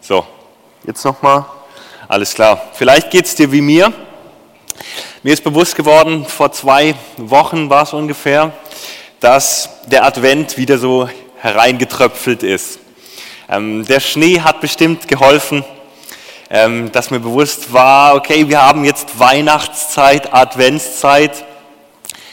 So, jetzt nochmal. Alles klar. Vielleicht geht es dir wie mir. Mir ist bewusst geworden, vor zwei Wochen war es ungefähr, dass der Advent wieder so hereingetröpfelt ist. Ähm, der Schnee hat bestimmt geholfen, ähm, dass mir bewusst war, okay, wir haben jetzt Weihnachtszeit, Adventszeit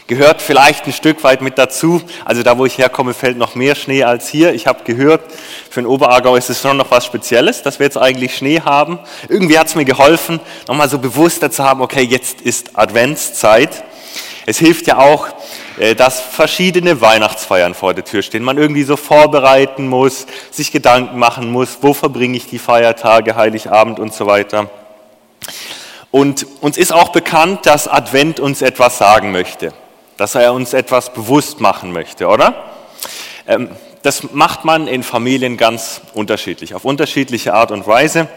gehört vielleicht ein Stück weit mit dazu. Also da, wo ich herkomme, fällt noch mehr Schnee als hier. Ich habe gehört, für den Oberargau ist es schon noch was Spezielles, dass wir jetzt eigentlich Schnee haben. Irgendwie hat es mir geholfen, nochmal so bewusster zu haben, okay, jetzt ist Adventszeit. Es hilft ja auch, äh, dass verschiedene Weihnachtsfeiern vor der Tür stehen. Man irgendwie so vorbereiten muss, sich Gedanken machen muss, wo verbringe ich die Feiertage, Heiligabend und so weiter. Und uns ist auch bekannt, dass Advent uns etwas sagen möchte dass er uns etwas bewusst machen möchte, oder? Ähm, das macht man in Familien ganz unterschiedlich, auf unterschiedliche Art und Weise.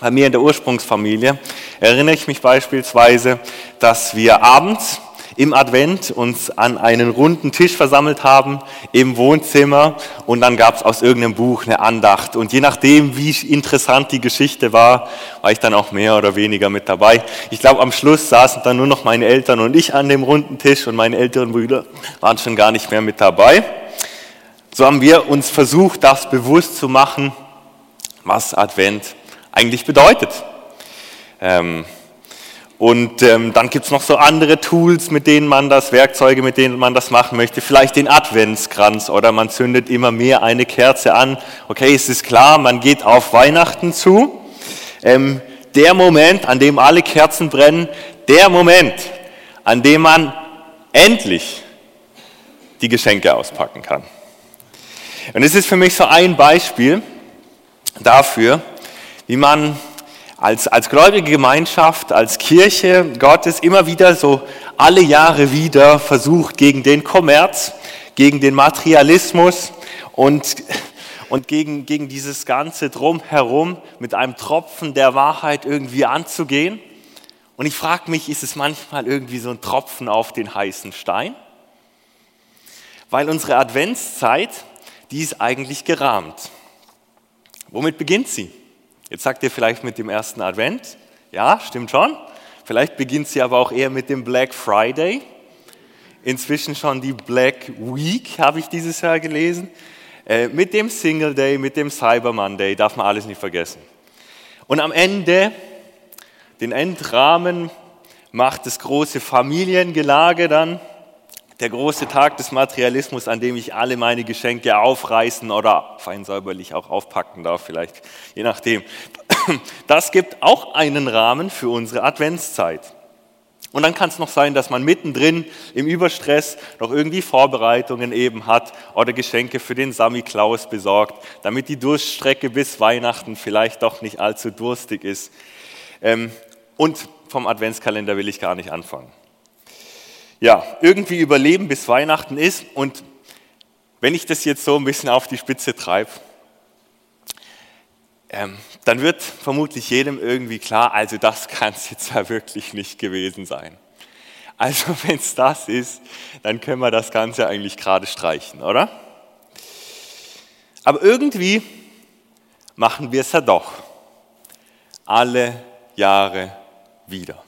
Bei mir in der Ursprungsfamilie erinnere ich mich beispielsweise, dass wir abends im Advent uns an einen runden Tisch versammelt haben im Wohnzimmer und dann gab es aus irgendeinem Buch eine Andacht. Und je nachdem, wie interessant die Geschichte war, war ich dann auch mehr oder weniger mit dabei. Ich glaube, am Schluss saßen dann nur noch meine Eltern und ich an dem runden Tisch und meine älteren Brüder waren schon gar nicht mehr mit dabei. So haben wir uns versucht, das bewusst zu machen, was Advent eigentlich bedeutet. Ähm, und ähm, dann gibt's noch so andere Tools, mit denen man das, Werkzeuge, mit denen man das machen möchte. Vielleicht den Adventskranz oder man zündet immer mehr eine Kerze an. Okay, es ist klar, man geht auf Weihnachten zu. Ähm, der Moment, an dem alle Kerzen brennen, der Moment, an dem man endlich die Geschenke auspacken kann. Und es ist für mich so ein Beispiel dafür, wie man als, als gläubige Gemeinschaft, als Kirche Gottes immer wieder so alle Jahre wieder versucht, gegen den Kommerz, gegen den Materialismus und, und gegen, gegen dieses ganze Drumherum mit einem Tropfen der Wahrheit irgendwie anzugehen. Und ich frage mich, ist es manchmal irgendwie so ein Tropfen auf den heißen Stein? Weil unsere Adventszeit, die ist eigentlich gerahmt. Womit beginnt sie? Jetzt sagt ihr vielleicht mit dem ersten Advent, ja, stimmt schon. Vielleicht beginnt sie aber auch eher mit dem Black Friday. Inzwischen schon die Black Week, habe ich dieses Jahr gelesen. Äh, mit dem Single Day, mit dem Cyber Monday, darf man alles nicht vergessen. Und am Ende, den Endrahmen, macht das große Familiengelage dann der große Tag des Materialismus, an dem ich alle meine Geschenke aufreißen oder fein säuberlich auch aufpacken darf, vielleicht, je nachdem. Das gibt auch einen Rahmen für unsere Adventszeit. Und dann kann es noch sein, dass man mittendrin im Überstress noch irgendwie Vorbereitungen eben hat oder Geschenke für den Sami Klaus besorgt, damit die Durststrecke bis Weihnachten vielleicht doch nicht allzu durstig ist. Ähm, und vom Adventskalender will ich gar nicht anfangen ja, irgendwie überleben bis Weihnachten ist. Und wenn ich das jetzt so ein bisschen auf die Spitze treibe, ähm, dann wird vermutlich jedem irgendwie klar, also das kann es jetzt ja wirklich nicht gewesen sein. Also wenn es das ist, dann können wir das Ganze eigentlich gerade streichen, oder? Aber irgendwie machen wir es ja doch. Alle Jahre wieder.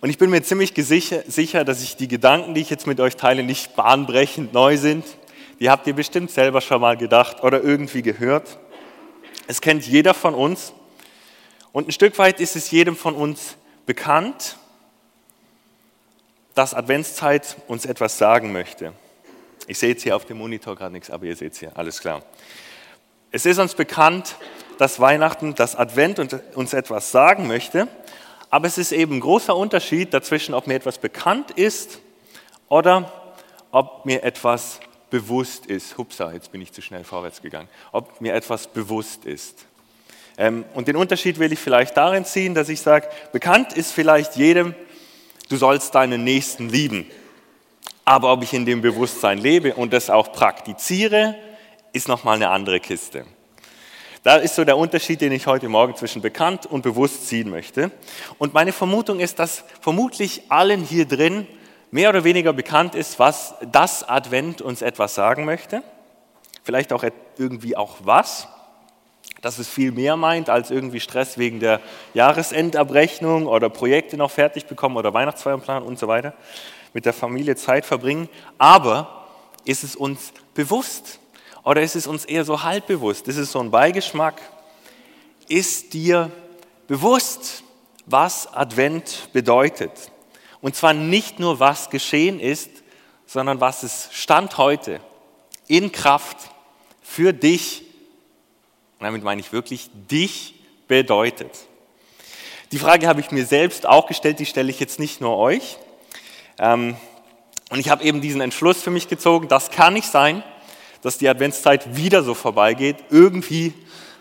Und ich bin mir ziemlich sicher, dass ich die Gedanken, die ich jetzt mit euch teile, nicht bahnbrechend neu sind. Die habt ihr bestimmt selber schon mal gedacht oder irgendwie gehört. Es kennt jeder von uns. Und ein Stück weit ist es jedem von uns bekannt, dass Adventszeit uns etwas sagen möchte. Ich sehe jetzt hier auf dem Monitor gerade nichts, aber ihr seht es hier, alles klar. Es ist uns bekannt, dass Weihnachten, dass Advent uns etwas sagen möchte. Aber es ist eben ein großer Unterschied dazwischen, ob mir etwas bekannt ist oder ob mir etwas bewusst ist. Hupsa, jetzt bin ich zu schnell vorwärts gegangen. Ob mir etwas bewusst ist. Ähm, und den Unterschied will ich vielleicht darin ziehen, dass ich sage, bekannt ist vielleicht jedem, du sollst deinen Nächsten lieben. Aber ob ich in dem Bewusstsein lebe und das auch praktiziere, ist nochmal eine andere Kiste. Da ist so der Unterschied, den ich heute Morgen zwischen bekannt und bewusst ziehen möchte. Und meine Vermutung ist, dass vermutlich allen hier drin mehr oder weniger bekannt ist, was das Advent uns etwas sagen möchte. Vielleicht auch irgendwie auch was. dass es viel mehr meint als irgendwie Stress wegen der Jahresendabrechnung oder Projekte noch fertig bekommen oder Weihnachtsfeiern und so weiter, mit der Familie Zeit verbringen. Aber ist es uns bewusst oder ist es uns eher so halb bewusst? Ist es so ein Beigeschmack? Ist dir bewusst, was Advent bedeutet? Und zwar nicht nur, was geschehen ist, sondern was es Stand heute in Kraft für dich und damit meine ich wirklich dich bedeutet. Die Frage habe ich mir selbst auch gestellt, die stelle ich jetzt nicht nur euch. Ähm, und ich habe eben diesen Entschluss für mich gezogen, das kann nicht sein, dass die Adventszeit wieder so vorbeigeht. Irgendwie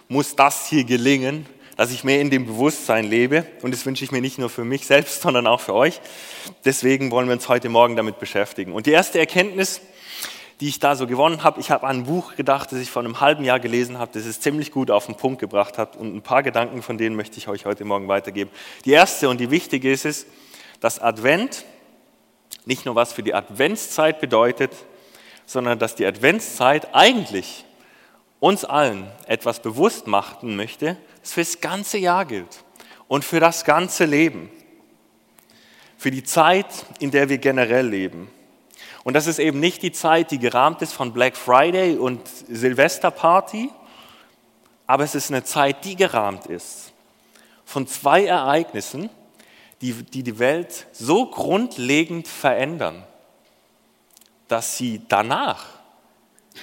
muss das hier gelingen, dass ich mehr in dem Bewusstsein lebe. Und das wünsche ich mir nicht nur für mich selbst, sondern auch für euch. Deswegen wollen wir uns heute Morgen damit beschäftigen. Und die erste Erkenntnis, die ich da so gewonnen habe. Ich habe an ein Buch gedacht, das ich vor einem halben Jahr gelesen habe, das es ziemlich gut auf den Punkt gebracht hat. Und ein paar Gedanken von denen möchte ich euch heute Morgen weitergeben. Die erste und die wichtige ist es, dass Advent nicht nur was für die Adventszeit bedeutet, sondern dass die Adventszeit eigentlich uns allen etwas bewusst machen möchte, das für das ganze Jahr gilt und für das ganze Leben. Für die Zeit, in der wir generell leben. Und das ist eben nicht die Zeit, die gerahmt ist von Black Friday und Silvesterparty, aber es ist eine Zeit, die gerahmt ist von zwei Ereignissen, die die, die Welt so grundlegend verändern, dass sie danach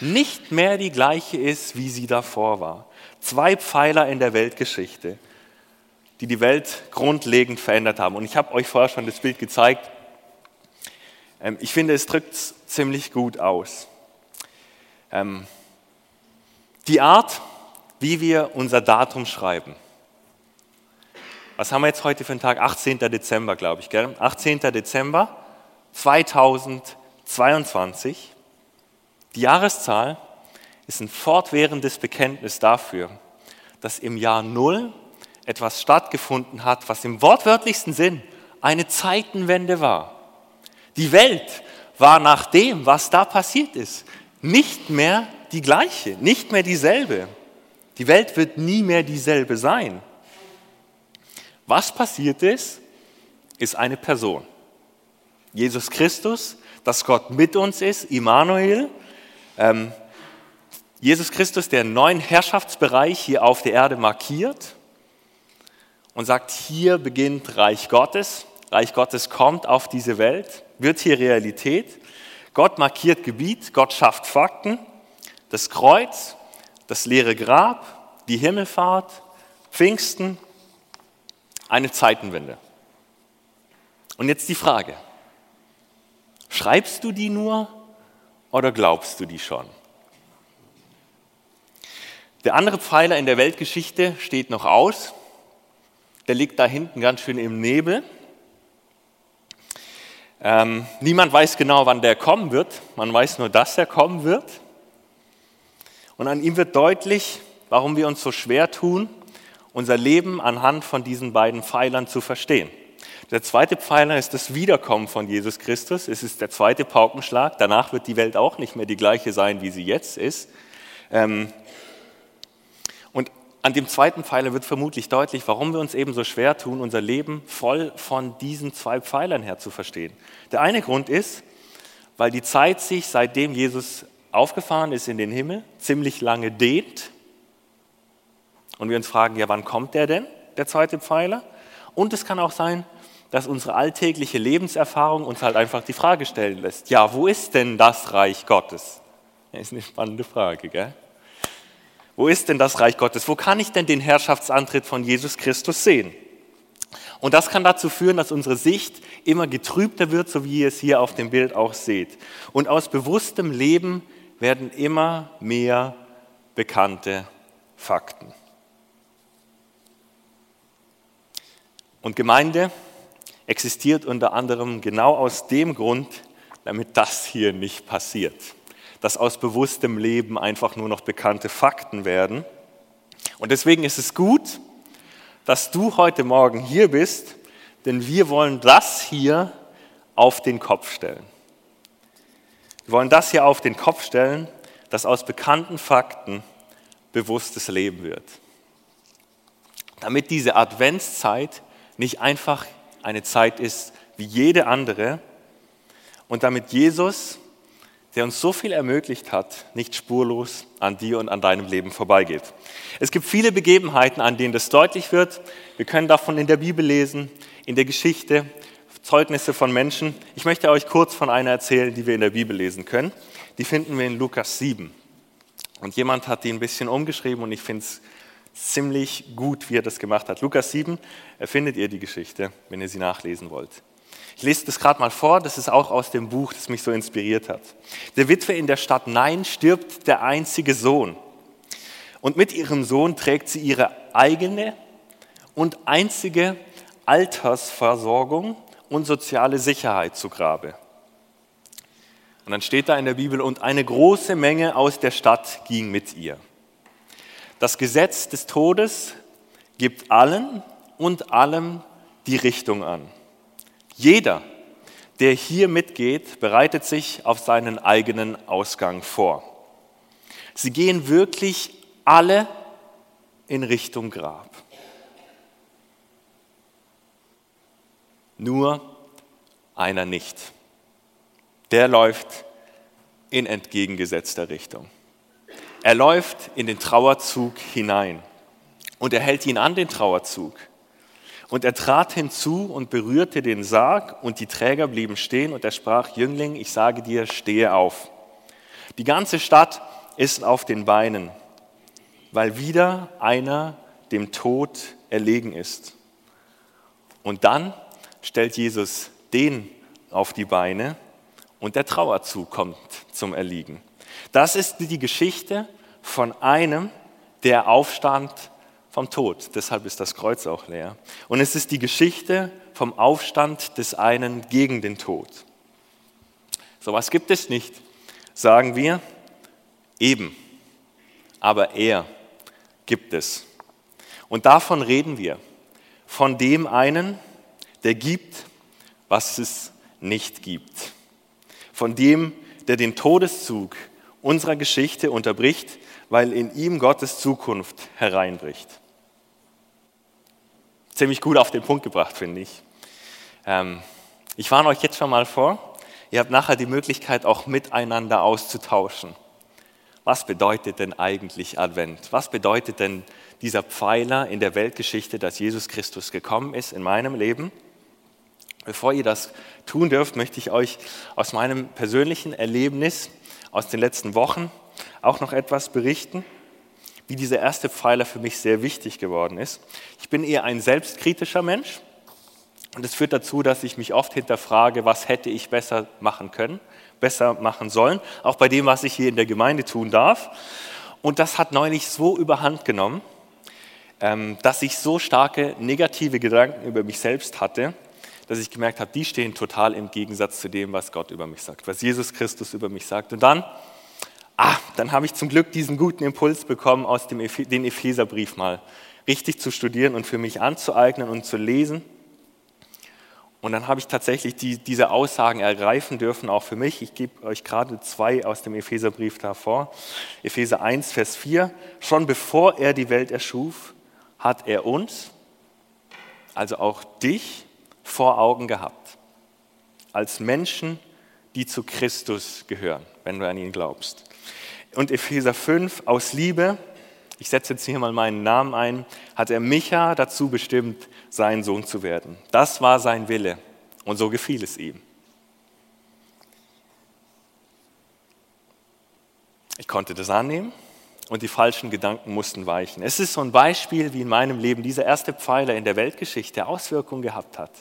nicht mehr die gleiche ist, wie sie davor war. Zwei Pfeiler in der Weltgeschichte, die die Welt grundlegend verändert haben. Und ich habe euch vorher schon das Bild gezeigt. Ähm, ich finde, es drückt es ziemlich gut aus. Ähm, die Art, wie wir unser Datum schreiben. Was haben wir jetzt heute für einen Tag? 18. Dezember, glaube ich. Gell? 18. Dezember 2022. Die Jahreszahl ist ein fortwährendes Bekenntnis dafür, dass im Jahr Null etwas stattgefunden hat, was im wortwörtlichsten Sinn eine Zeitenwende war. Die Welt war nach dem, was da passiert ist, nicht mehr die gleiche, nicht mehr dieselbe. Die Welt wird nie mehr dieselbe sein. Was passiert ist, ist eine Person. Jesus Christus, dass Gott mit uns ist, Immanuel. Ähm, Jesus Christus, der neuen Herrschaftsbereich hier auf der Erde markiert und sagt, hier beginnt Reich Gottes. Reich Gottes kommt auf diese Welt wird hier Realität. Gott markiert Gebiet, Gott schafft Fakten. Das Kreuz, das leere Grab, die Himmelfahrt, Pfingsten, eine Zeitenwende. Und jetzt die Frage, schreibst du die nur oder glaubst du die schon? Der andere Pfeiler in der Weltgeschichte steht noch aus. Der liegt da hinten ganz schön im Nebel. Ähm, niemand weiß genau, wann der kommen wird. Man weiß nur, dass er kommen wird. Und an ihm wird deutlich, warum wir uns so schwer tun, unser Leben anhand von diesen beiden Pfeilern zu verstehen. Der zweite Pfeiler ist das Wiederkommen von Jesus Christus. Es ist der zweite Paukenschlag. Danach wird die Welt auch nicht mehr die gleiche sein, wie sie jetzt ist. Ähm, an dem zweiten Pfeiler wird vermutlich deutlich, warum wir uns eben so schwer tun, unser Leben voll von diesen zwei Pfeilern her zu verstehen. Der eine Grund ist, weil die Zeit sich, seitdem Jesus aufgefahren ist in den Himmel, ziemlich lange dehnt. Und wir uns fragen, ja, wann kommt der denn, der zweite Pfeiler? Und es kann auch sein, dass unsere alltägliche Lebenserfahrung uns halt einfach die Frage stellen lässt, ja, wo ist denn das Reich Gottes? Das ist eine spannende Frage, gell? Wo ist denn das Reich Gottes? Wo kann ich denn den Herrschaftsantritt von Jesus Christus sehen? Und das kann dazu führen, dass unsere Sicht immer getrübter wird, so wie ihr es hier auf dem Bild auch seht. Und aus bewusstem Leben werden immer mehr bekannte Fakten. Und Gemeinde existiert unter anderem genau aus dem Grund, damit das hier nicht passiert dass aus bewusstem Leben einfach nur noch bekannte Fakten werden. Und deswegen ist es gut, dass du heute Morgen hier bist, denn wir wollen das hier auf den Kopf stellen. Wir wollen das hier auf den Kopf stellen, dass aus bekannten Fakten bewusstes Leben wird. damit diese Adventszeit nicht einfach eine Zeit ist wie jede andere und damit Jesus, der uns so viel ermöglicht hat, nicht spurlos an dir und an deinem Leben vorbeigeht. Es gibt viele Begebenheiten, an denen das deutlich wird. Wir können davon in der Bibel lesen, in der Geschichte, Zeugnisse von Menschen. Ich möchte euch kurz von einer erzählen, die wir in der Bibel lesen können. Die finden wir in Lukas 7. Und jemand hat die ein bisschen umgeschrieben und ich finde es ziemlich gut, wie er das gemacht hat. Lukas 7, findet ihr die Geschichte, wenn ihr sie nachlesen wollt. Ich lese das gerade mal vor, das ist auch aus dem Buch, das mich so inspiriert hat. Der Witwe in der Stadt Nein stirbt der einzige Sohn. Und mit ihrem Sohn trägt sie ihre eigene und einzige Altersversorgung und soziale Sicherheit zu Grabe. Und dann steht da in der Bibel, und eine große Menge aus der Stadt ging mit ihr. Das Gesetz des Todes gibt allen und allem die Richtung an. Jeder, der hier mitgeht, bereitet sich auf seinen eigenen Ausgang vor. Sie gehen wirklich alle in Richtung Grab. Nur einer nicht. Der läuft in entgegengesetzter Richtung. Er läuft in den Trauerzug hinein und er hält ihn an den Trauerzug. Und er trat hinzu und berührte den Sarg, und die Träger blieben stehen, und er sprach, Jüngling, ich sage dir, stehe auf. Die ganze Stadt ist auf den Beinen, weil wieder einer dem Tod erlegen ist. Und dann stellt Jesus den auf die Beine, und der Trauerzug kommt zum Erliegen. Das ist die Geschichte von einem, der aufstand vom Tod. Deshalb ist das Kreuz auch leer. Und es ist die Geschichte vom Aufstand des einen gegen den Tod. So was gibt es nicht, sagen wir. Eben. Aber er gibt es. Und davon reden wir. Von dem einen, der gibt, was es nicht gibt. Von dem, der den Todeszug unserer Geschichte unterbricht, weil in ihm Gottes Zukunft hereinbricht ziemlich gut auf den Punkt gebracht, finde ich. Ähm, ich warne euch jetzt schon mal vor, ihr habt nachher die Möglichkeit, auch miteinander auszutauschen. Was bedeutet denn eigentlich Advent? Was bedeutet denn dieser Pfeiler in der Weltgeschichte, dass Jesus Christus gekommen ist in meinem Leben? Bevor ihr das tun dürft, möchte ich euch aus meinem persönlichen Erlebnis aus den letzten Wochen auch noch etwas berichten wie dieser erste Pfeiler für mich sehr wichtig geworden ist. Ich bin eher ein selbstkritischer Mensch und das führt dazu, dass ich mich oft hinterfrage, was hätte ich besser machen können, besser machen sollen, auch bei dem, was ich hier in der Gemeinde tun darf. Und das hat neulich so überhand genommen, ähm, dass ich so starke negative Gedanken über mich selbst hatte, dass ich gemerkt habe, die stehen total im Gegensatz zu dem, was Gott über mich sagt, was Jesus Christus über mich sagt. Und dann ah, dann habe ich zum Glück diesen guten Impuls bekommen, aus dem den Epheserbrief mal richtig zu studieren und für mich anzueignen und zu lesen. Und dann habe ich tatsächlich die, diese Aussagen ergreifen dürfen, auch für mich. Ich gebe euch gerade zwei aus dem Epheserbrief da vor. Epheser 1, Vers 4. Schon bevor er die Welt erschuf, hat er uns, also auch dich, vor Augen gehabt. Als Menschen, die zu Christus gehören, wenn du an ihn glaubst und Epheser 5, aus Liebe, ich setze jetzt hier mal meinen Namen ein, hat er Micha dazu bestimmt, sein Sohn zu werden. Das war sein Wille und so gefiel es ihm. Ich konnte das annehmen und die falschen Gedanken mussten weichen. Es ist so ein Beispiel, wie in meinem Leben dieser erste Pfeiler in der Weltgeschichte Auswirkungen gehabt hat.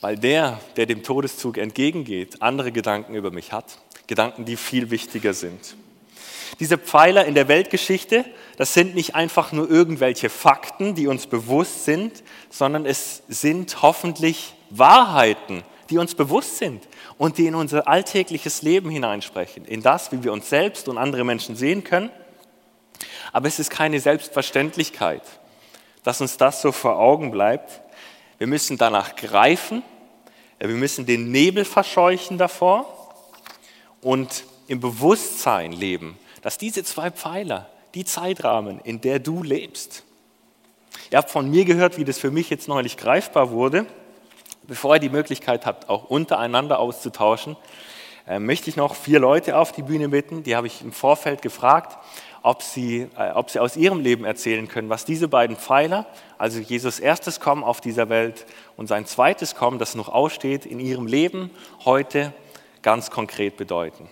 Weil der, der dem Todeszug entgegengeht, andere Gedanken über mich hat Gedanken, die viel wichtiger sind. Diese Pfeiler in der Weltgeschichte, das sind nicht einfach nur irgendwelche Fakten, die uns bewusst sind, sondern es sind hoffentlich Wahrheiten, die uns bewusst sind und die in unser alltägliches Leben hineinsprechen, in das, wie wir uns selbst und andere Menschen sehen können. Aber es ist keine Selbstverständlichkeit, dass uns das so vor Augen bleibt. Wir müssen danach greifen, wir müssen den Nebel verscheuchen davor und im Bewusstsein leben, dass diese zwei Pfeiler, die Zeitrahmen, in der du lebst. Ihr habt von mir gehört, wie das für mich jetzt neulich greifbar wurde. Bevor ihr die Möglichkeit habt, auch untereinander auszutauschen, äh, möchte ich noch vier Leute auf die Bühne bitten. Die habe ich im Vorfeld gefragt, ob sie, äh, ob sie aus ihrem Leben erzählen können, was diese beiden Pfeiler, also Jesus erstes Kommen auf dieser Welt und sein zweites Kommen, das noch aussteht, in ihrem Leben heute ganz konkret bedeuten.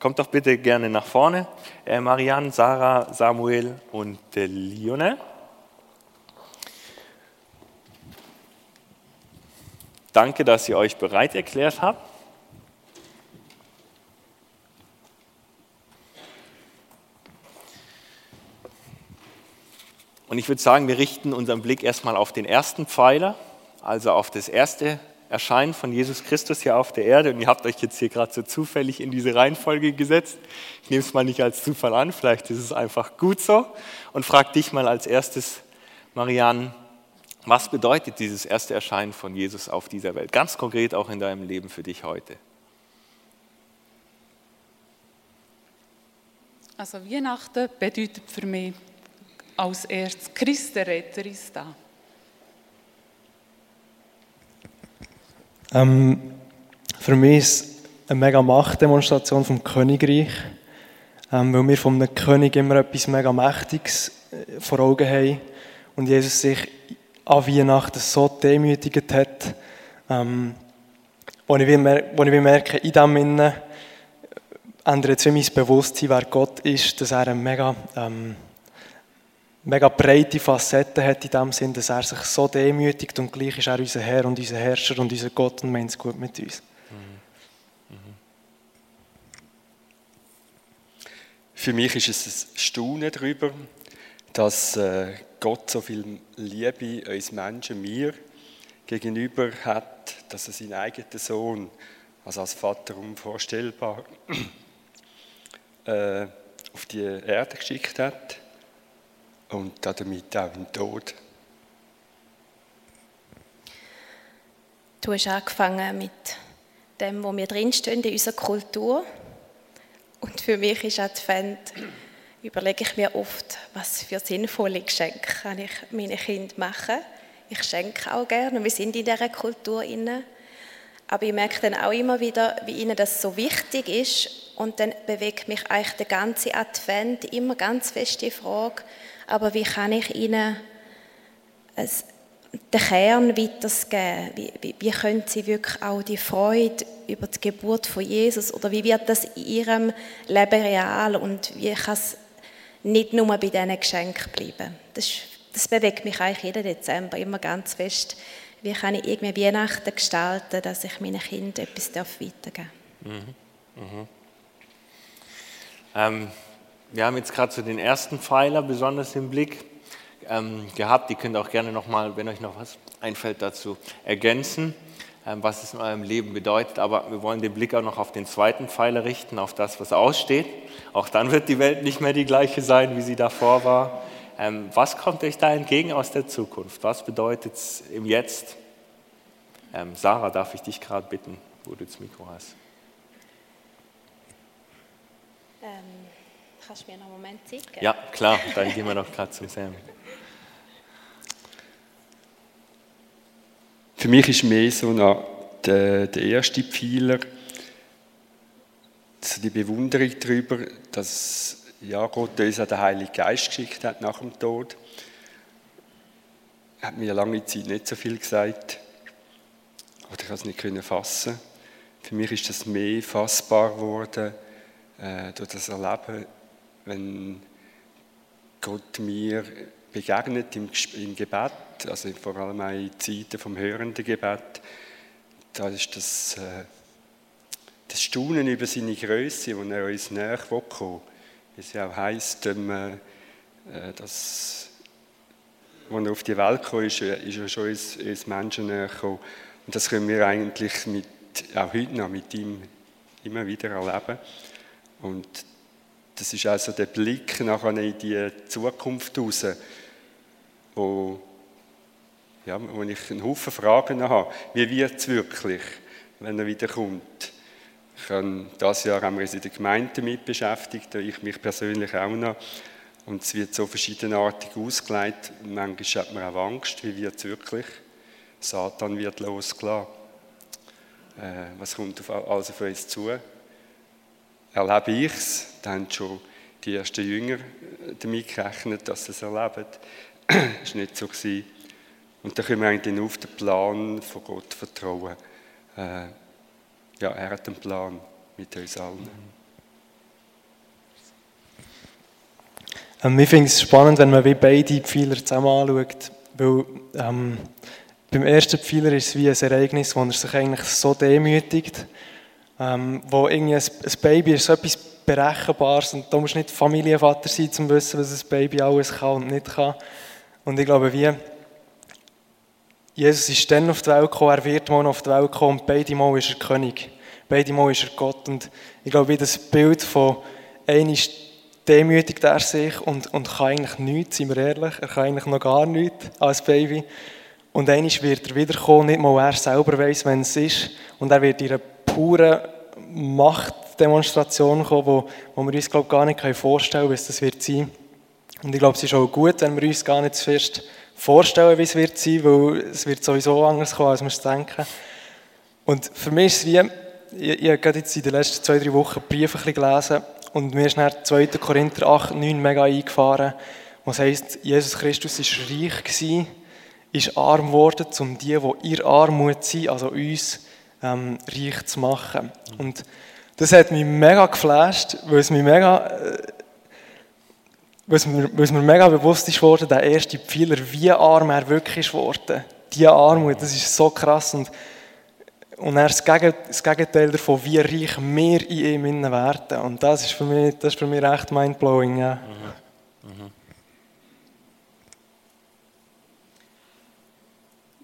Kommt doch bitte gerne nach vorne. Äh, Marianne, Sarah, Samuel und äh, Lionel. Danke, dass ihr euch bereit erklärt habt. Und ich würde sagen, wir richten unseren Blick erstmal auf den ersten Pfeiler, also auf das erste Erscheinen von Jesus Christus hier auf der Erde. Und ihr habt euch jetzt hier gerade so zufällig in diese Reihenfolge gesetzt. Ich nehme es mal nicht als Zufall an, vielleicht ist es einfach gut so. Und frag dich mal als erstes, Marianne, was bedeutet dieses erste Erscheinen von Jesus auf dieser Welt? Ganz konkret auch in deinem Leben für dich heute. Also Weihnachten bedeutet für mich als erstes, Christ der Retter ist da. Ähm, für mich ist es eine mega Machtdemonstration vom Königreich, ähm, weil wir von einem König immer etwas mega Mächtiges äh, vor Augen haben und Jesus sich an Weihnachten so demütigt hat, ähm, wo ich, wo ich merke, in dem Innen ändert sich mein Bewusstsein, wer Gott ist, dass er ein mega... Ähm, mega breite Facetten hat in dem Sinn, dass er sich so demütigt und gleich ist er unser Herr und unser Herrscher und unser Gott und meint es gut mit uns. Für mich ist es ein Staunen darüber, dass äh, Gott so viel Liebe uns Menschen, mir, gegenüber hat, dass er seinen eigenen Sohn, also als Vater unvorstellbar, äh, auf die Erde geschickt hat und damit auch im Tod. Du hast angefangen mit dem, wo wir drinstehen in unserer Kultur. Und für mich ist Advent, überlege ich mir oft, was für sinnvolle Geschenke kann ich meinen Kindern machen. Ich schenke auch gerne, wir sind in dieser Kultur inne. Aber ich merke dann auch immer wieder, wie ihnen das so wichtig ist. Und dann bewegt mich eigentlich der ganze Advent immer ganz fest die Frage, aber wie kann ich ihnen den Kern weitergeben? Wie, wie, wie können sie wirklich auch die Freude über die Geburt von Jesus oder wie wird das in ihrem Leben real und wie kann es nicht nur bei diesen Geschenken bleiben? Das, das bewegt mich eigentlich jeden Dezember immer ganz fest. Wie kann ich irgendwie Weihnachten gestalten, dass ich meinen Kindern etwas weitergeben darf? Mhm. Mhm. Ähm wir haben jetzt gerade so den ersten Pfeiler besonders im Blick ähm, gehabt. Die könnt ihr auch gerne nochmal, wenn euch noch was einfällt, dazu ergänzen, ähm, was es in eurem Leben bedeutet. Aber wir wollen den Blick auch noch auf den zweiten Pfeiler richten, auf das, was aussteht. Auch dann wird die Welt nicht mehr die gleiche sein, wie sie davor war. Ähm, was kommt euch da entgegen aus der Zukunft? Was bedeutet es im Jetzt? Ähm, Sarah, darf ich dich gerade bitten, wo du das Mikro hast? Ähm Kannst du mir noch einen Moment Zeit geben? Ja, klar, dann gehen wir noch gerade zum Sam. Für mich ist mehr so noch der, der erste Pfeiler, so die Bewunderung darüber, dass ja, Gott uns den Heiligen Geist geschickt hat nach dem Tod. Hat mir lange Zeit nicht so viel gesagt. Oder ich konnte es nicht fassen. Für mich ist das mehr fassbar geworden äh, durch das Erleben wenn Gott mir begegnet im, im Gebet, also vor allem auch in Zeiten vom hörenden Gebet, da ist das, äh, das Staunen über seine Größe, wo er uns näher Wie es ja auch heisst, ähm, äh, dass, als er auf die Welt kam, ist, ist er schon uns, uns Menschen näher gekommen. Und das können wir eigentlich mit, auch heute noch mit ihm immer wieder erleben. Und das ist also der Blick nachher in die Zukunft raus, wo, ja, wo ich einen Haufen Fragen habe. Wie wird es wirklich, wenn er wieder kommt? Ich habe das Jahr haben wir uns in der Gemeinde damit beschäftigt, ich mich persönlich auch noch. Und es wird so verschiedenartig ausgelegt. Manchmal hat man auch Angst, wie wird es wirklich? Satan wird losgelassen. Äh, was kommt auf, also auf uns zu? Erlebe ich es? Da haben schon die ersten Jünger äh, damit gerechnet, dass sie es erleben. das war nicht so. Gewesen. Und da können wir eigentlich auf den Plan von Gott vertrauen. Äh, ja, er hat einen Plan mit uns allen. Ähm, ich finde es spannend, wenn man wie beide Pfeiler zusammen anschaut, weil ähm, beim ersten Pfeiler ist es wie ein Ereignis, wo er sich eigentlich so demütigt, ähm, wo irgendwie ein, ein Baby ist so etwas Berechenbares und da musst du nicht Familienvater sein, um zu wissen, was ein Baby alles kann und nicht kann. Und ich glaube, wie Jesus ist dann auf die Welt gekommen, er wird mal auf die Welt kommen und beide Mal ist er König. Beide Mal ist er Gott. Und ich glaube, wie das Bild von einem demütigt er sich und, und kann eigentlich nichts, sind wir ehrlich, er kann eigentlich noch gar nichts als Baby. Und einmal wird er wiederkommen, nicht mal er selber weiß, wenn es ist. Und er wird in puren Machtdemonstration kommen, wo, wo wir uns glaub, gar nicht vorstellen können, was das wird sein. Und ich glaube, es ist auch gut, wenn wir uns gar nicht zuerst vorstellen, wie es wird sein, weil es wird sowieso anders kommen, als wir es denken. Und für mich ist es wie, ich, ich habe gerade jetzt in den letzten zwei, drei Wochen Briefe gelesen und mir ist nach 2. Korinther 8, 9 mega eingefahren, was heisst, Jesus Christus ist reich gewesen, ist arm geworden, um die, die ihr Armut sind, also uns, ähm, reich zu machen. Und das hat mich mega geflasht, weil es mich mega, äh, was mir, was mir mega bewusst ist worden, der erste Pfeiler, wie arm er wirklich ist worden. Die Armut, das ist so krass und und er ist das Gegenteil davon, wie reich wir in ihm werden. Und das ist für mich, das ist für mich recht mindblowing. Ja. Mhm. Mhm.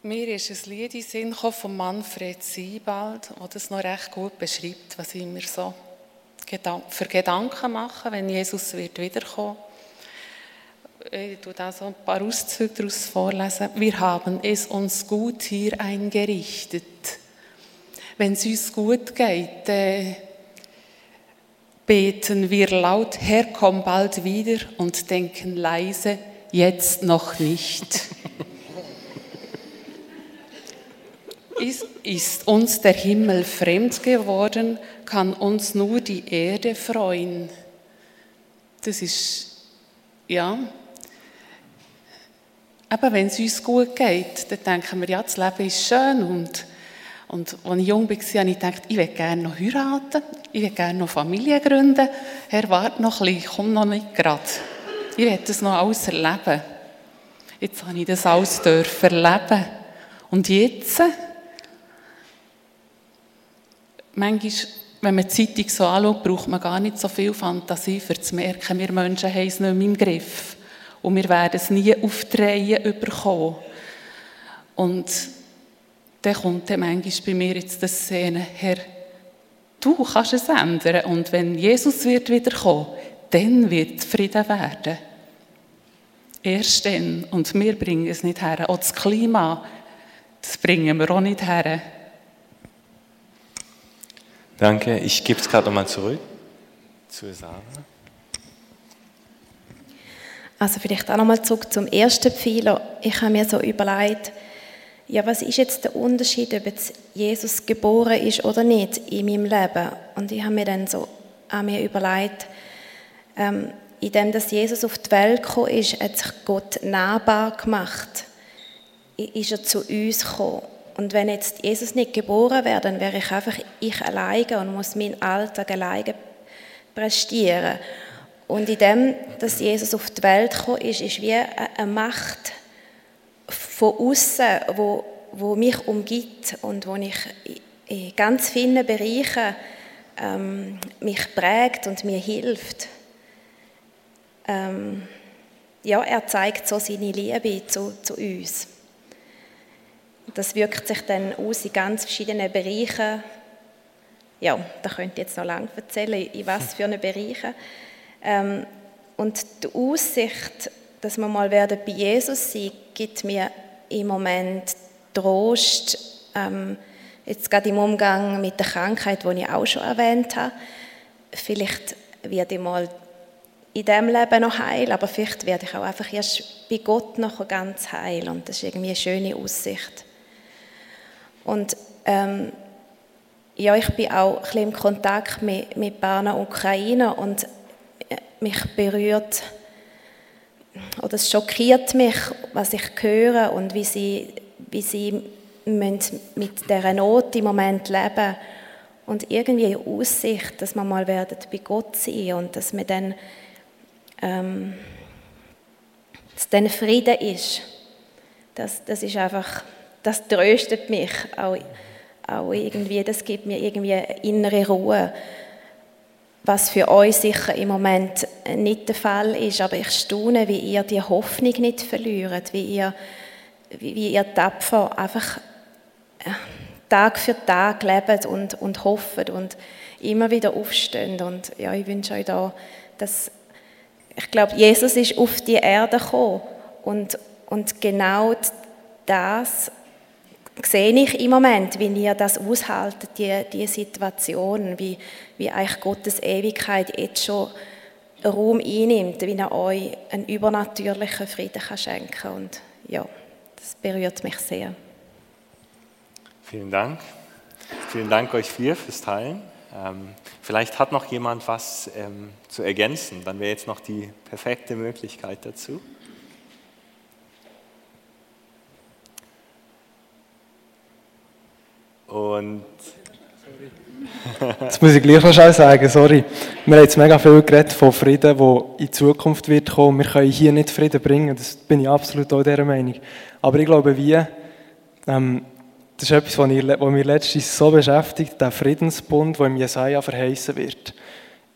Mir ist ein Lied in Sinn von Manfred Siebald, das das noch recht gut beschreibt, was ich mir so für Gedanken mache, wenn Jesus wird wiederkommen. Ich tue da so ein paar Auszüge daraus vorlesen. Wir haben es uns gut hier eingerichtet wenn es uns gut geht, äh, beten wir laut, Herr, komm bald wieder und denken leise, jetzt noch nicht. Ist, uns der Himmel fremd geworden, kann uns nur die Erde freuen. Das ist, ja, aber wenn es uns gut geht, dann denken wir, ja, das Leben ist schön und und als ich jung war, habe ich gedacht, ich will gerne noch heiraten, ich will gerne noch Familie gründen. Herr, warte noch ein bisschen, komm noch nicht gerade. Ich will das noch alles erleben. Jetzt habe ich das alles erleben. Und jetzt, manchmal, wenn man die Zeitung so anschaut, braucht man gar nicht so viel Fantasie, um zu merken, wir Menschen haben es nicht mehr im Griff. Und wir werden es nie auf die Reihe bekommen. Und dann kommt dann manchmal bei mir jetzt die Szene, Herr, du kannst es ändern und wenn Jesus wird wiederkommen, dann wird Frieden werden. Erst dann. Und wir bringen es nicht her. Auch das Klima, das bringen wir auch nicht her. Danke. Ich gebe es gerade nochmal zurück zu Sarah. Also vielleicht auch nochmal zurück zum ersten Pfeiler. Ich habe mir so überlegt, ja, was ist jetzt der Unterschied, ob jetzt Jesus geboren ist oder nicht in meinem Leben? Und ich habe mir dann so an mir überlegt, ähm, in dem, dass Jesus auf die Welt gekommen ist, hat sich Gott nahbar gemacht. Ist er zu uns gekommen. Und wenn jetzt Jesus nicht geboren wäre, dann wäre ich einfach ich alleine und muss meinen Alltag alleine prestieren. Und in dem, dass Jesus auf die Welt gekommen ist, ist wie eine Macht von außen, wo, wo mich umgibt und wo ich in ganz vielen Bereichen ähm, mich prägt und mir hilft. Ähm, ja, er zeigt so seine Liebe zu, zu uns. Das wirkt sich dann aus in ganz verschiedenen Bereichen. Ja, da könnte ich jetzt noch lange erzählen, in was für einen Bereichen. Ähm, und die Aussicht, dass wir mal werden bei Jesus sein, gibt mir im Moment Trost, ähm, jetzt gerade im Umgang mit der Krankheit, die ich auch schon erwähnt habe. Vielleicht wird ich mal in diesem Leben noch heil, aber vielleicht werde ich auch einfach erst bei Gott noch ganz heil und das ist irgendwie eine schöne Aussicht. Und ähm, ja, ich bin auch ein bisschen im Kontakt mit, mit paar Ukrainer und äh, mich berührt oder es schockiert mich, was ich höre und wie sie, wie sie mit dieser Not im Moment leben und irgendwie eine Aussicht, dass wir mal werden bei Gott sein und dass wir dann ähm, dass dann Frieden ist. Das, das ist einfach, das tröstet mich auch, auch irgendwie, das gibt mir irgendwie innere Ruhe was für euch sicher im Moment nicht der Fall ist, aber ich staune, wie ihr die Hoffnung nicht verliert, wie ihr, wie ihr tapfer einfach äh, Tag für Tag lebt und, und hofft und immer wieder aufsteht. Und ja, ich wünsche euch da, dass, ich glaube, Jesus ist auf die Erde gekommen und, und genau das sehe ich im Moment, wie ihr das aushaltet, die, die Situation, wie, wie eigentlich Gottes Ewigkeit jetzt schon Raum einnimmt, wie er euch einen übernatürlichen Frieden kann schenken kann. Und ja, das berührt mich sehr. Vielen Dank. Vielen Dank euch vier fürs Teilen. Ähm, vielleicht hat noch jemand was ähm, zu ergänzen, dann wäre jetzt noch die perfekte Möglichkeit dazu. Und Jetzt muss ich gleich noch schnell sagen, sorry. Wir haben jetzt mega viel geredet von Frieden, der in Zukunft wird kommen. Wir können hier nicht Frieden bringen, das bin ich absolut auch dieser Meinung. Aber ich glaube, wie, ähm, das ist etwas, was, ich, was mich letztens so beschäftigt, der Friedensbund, der im Jesaja verheißen wird.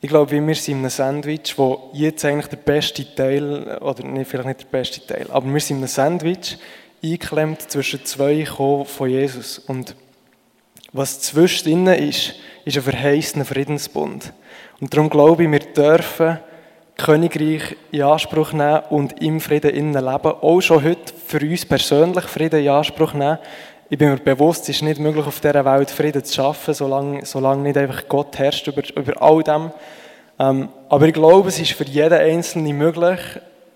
Ich glaube, wir sind in einem Sandwich, wo jetzt eigentlich der beste Teil, oder nicht, vielleicht nicht der beste Teil, aber wir sind in einem Sandwich eingeklemmt zwischen zwei von Jesus. Und was zwischendrin ist, ist ein verheißener Friedensbund. Und darum glaube ich, wir dürfen Königreich in Anspruch nehmen und im Frieden innen leben. Auch schon heute für uns persönlich Frieden in Anspruch nehmen. Ich bin mir bewusst, es ist nicht möglich, auf dieser Welt Frieden zu schaffen, solange, solange nicht einfach Gott herrscht über, über all dem. Ähm, aber ich glaube, es ist für jeden Einzelnen möglich,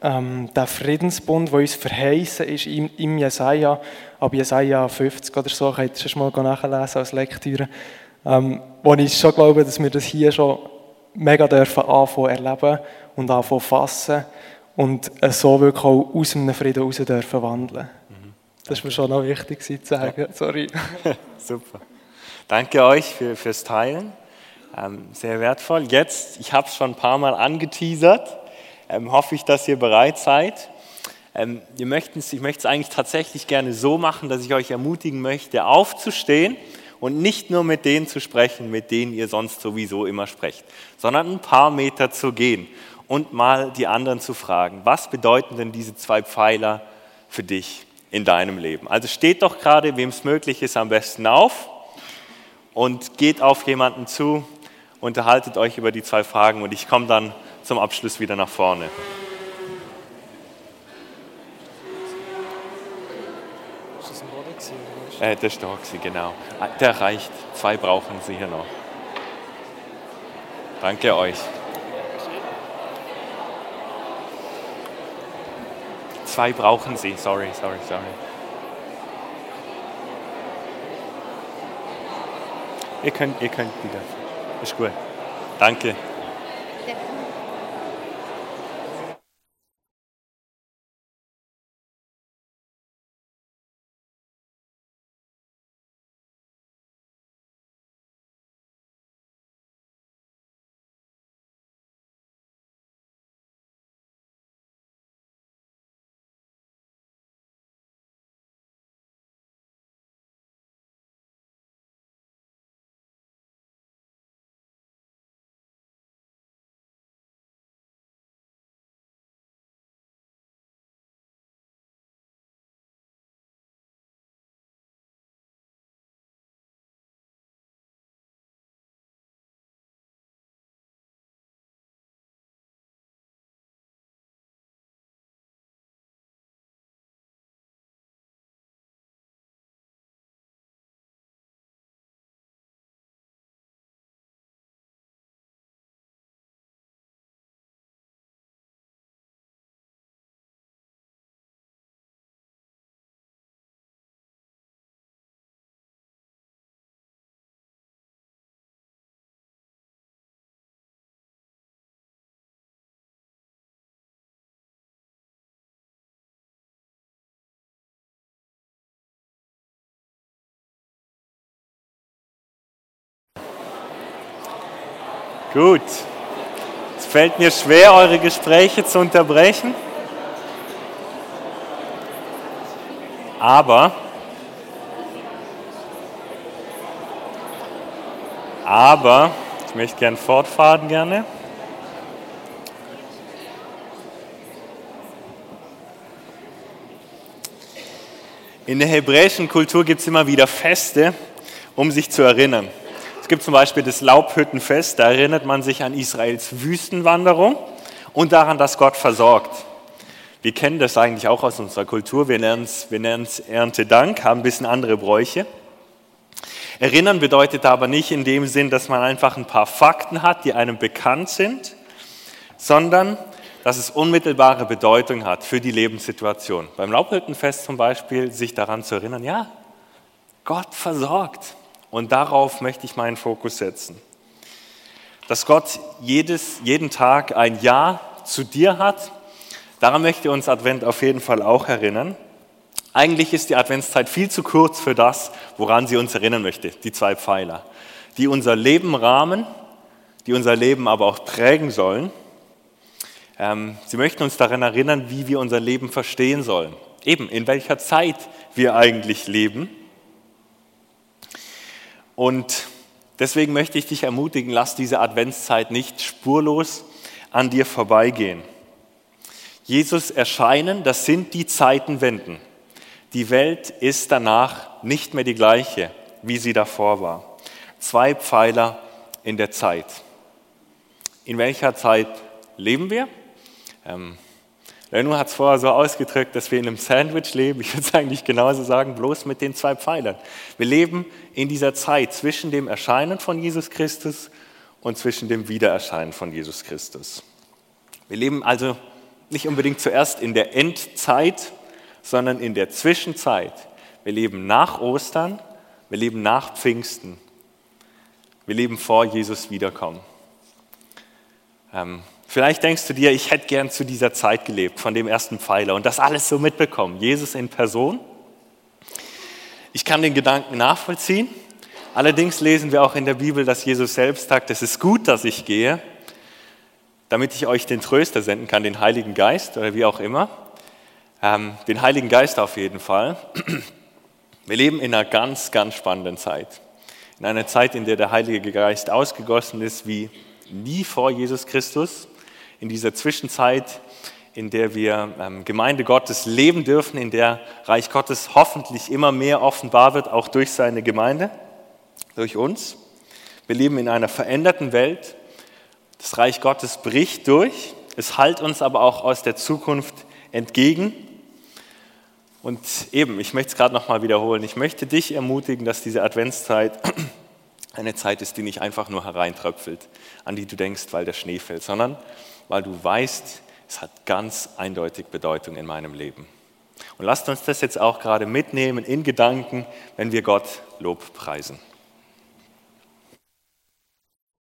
ähm, der Friedensbund, der uns verheißen ist im, im Jesaja, ab Jesaja 50 oder so, könnt ihr schon mal nachlesen als Lektüre, ähm, wo ich schon glaube, dass wir das hier schon mega dürfen anfangen erleben und anfangen fassen und so wirklich auch aus einem Frieden heraus dürfen wandeln. Mhm. Das ist mir schon noch wichtig zu sagen, sorry. Super. Danke euch für, fürs Teilen. Ähm, sehr wertvoll. Jetzt, ich habe es schon ein paar Mal angeteasert, ähm, hoffe ich, dass ihr bereit seid. Ähm, ich möchte es eigentlich tatsächlich gerne so machen, dass ich euch ermutigen möchte, aufzustehen und nicht nur mit denen zu sprechen, mit denen ihr sonst sowieso immer sprecht, sondern ein paar Meter zu gehen und mal die anderen zu fragen, was bedeuten denn diese zwei Pfeiler für dich in deinem Leben? Also steht doch gerade, wem es möglich ist, am besten auf und geht auf jemanden zu, unterhaltet euch über die zwei Fragen und ich komme dann zum Abschluss wieder nach vorne. Äh, der Storksi, genau. Ah, der reicht. Zwei brauchen Sie hier noch. Danke euch. Zwei brauchen Sie. Sorry, sorry, sorry. Ihr könnt, ihr könnt wieder. Ist gut. Danke. Gut. Es fällt mir schwer, eure Gespräche zu unterbrechen. Aber, aber, ich möchte gern fortfahren gerne. In der hebräischen Kultur gibt es immer wieder Feste, um sich zu erinnern. Es gibt zum Beispiel das Laubhüttenfest, da erinnert man sich an Israels Wüstenwanderung und daran, dass Gott versorgt. Wir kennen das eigentlich auch aus unserer Kultur, wir nennen es wir Erntedank, haben ein bisschen andere Bräuche. Erinnern bedeutet aber nicht in dem Sinn, dass man einfach ein paar Fakten hat, die einem bekannt sind, sondern dass es unmittelbare Bedeutung hat für die Lebenssituation. Beim Laubhüttenfest zum Beispiel, sich daran zu erinnern, ja, Gott versorgt. Und darauf möchte ich meinen Fokus setzen. Dass Gott jedes, jeden Tag ein Ja zu dir hat, daran möchte uns Advent auf jeden Fall auch erinnern. Eigentlich ist die Adventszeit viel zu kurz für das, woran sie uns erinnern möchte, die zwei Pfeiler, die unser Leben rahmen, die unser Leben aber auch prägen sollen ähm, sie möchten uns daran erinnern, wie wir unser Leben verstehen sollen. Eben, in welcher Zeit wir eigentlich leben. Und deswegen möchte ich dich ermutigen, lass diese Adventszeit nicht spurlos an dir vorbeigehen. Jesus erscheinen, das sind die Zeitenwenden. Die Welt ist danach nicht mehr die gleiche, wie sie davor war. Zwei Pfeiler in der Zeit. In welcher Zeit leben wir? Ähm, Lenu hat es vorher so ausgedrückt, dass wir in einem Sandwich leben. Ich würde es eigentlich genauso sagen, bloß mit den zwei Pfeilern. Wir leben in dieser Zeit zwischen dem Erscheinen von Jesus Christus und zwischen dem Wiedererscheinen von Jesus Christus. Wir leben also nicht unbedingt zuerst in der Endzeit, sondern in der Zwischenzeit. Wir leben nach Ostern, wir leben nach Pfingsten. Wir leben vor Jesus Wiederkommen. Ähm, Vielleicht denkst du dir, ich hätte gern zu dieser Zeit gelebt, von dem ersten Pfeiler und das alles so mitbekommen. Jesus in Person. Ich kann den Gedanken nachvollziehen. Allerdings lesen wir auch in der Bibel, dass Jesus selbst sagt, es ist gut, dass ich gehe, damit ich euch den Tröster senden kann, den Heiligen Geist oder wie auch immer. Ähm, den Heiligen Geist auf jeden Fall. Wir leben in einer ganz, ganz spannenden Zeit. In einer Zeit, in der der Heilige Geist ausgegossen ist wie nie vor Jesus Christus in dieser Zwischenzeit, in der wir ähm, Gemeinde Gottes leben dürfen, in der Reich Gottes hoffentlich immer mehr offenbar wird, auch durch seine Gemeinde, durch uns. Wir leben in einer veränderten Welt. Das Reich Gottes bricht durch. Es hallt uns aber auch aus der Zukunft entgegen. Und eben, ich möchte es gerade nochmal wiederholen, ich möchte dich ermutigen, dass diese Adventszeit eine Zeit ist, die nicht einfach nur hereintröpfelt, an die du denkst, weil der Schnee fällt, sondern weil du weißt, es hat ganz eindeutig Bedeutung in meinem Leben. Und lasst uns das jetzt auch gerade mitnehmen in Gedanken, wenn wir Gott Lob preisen.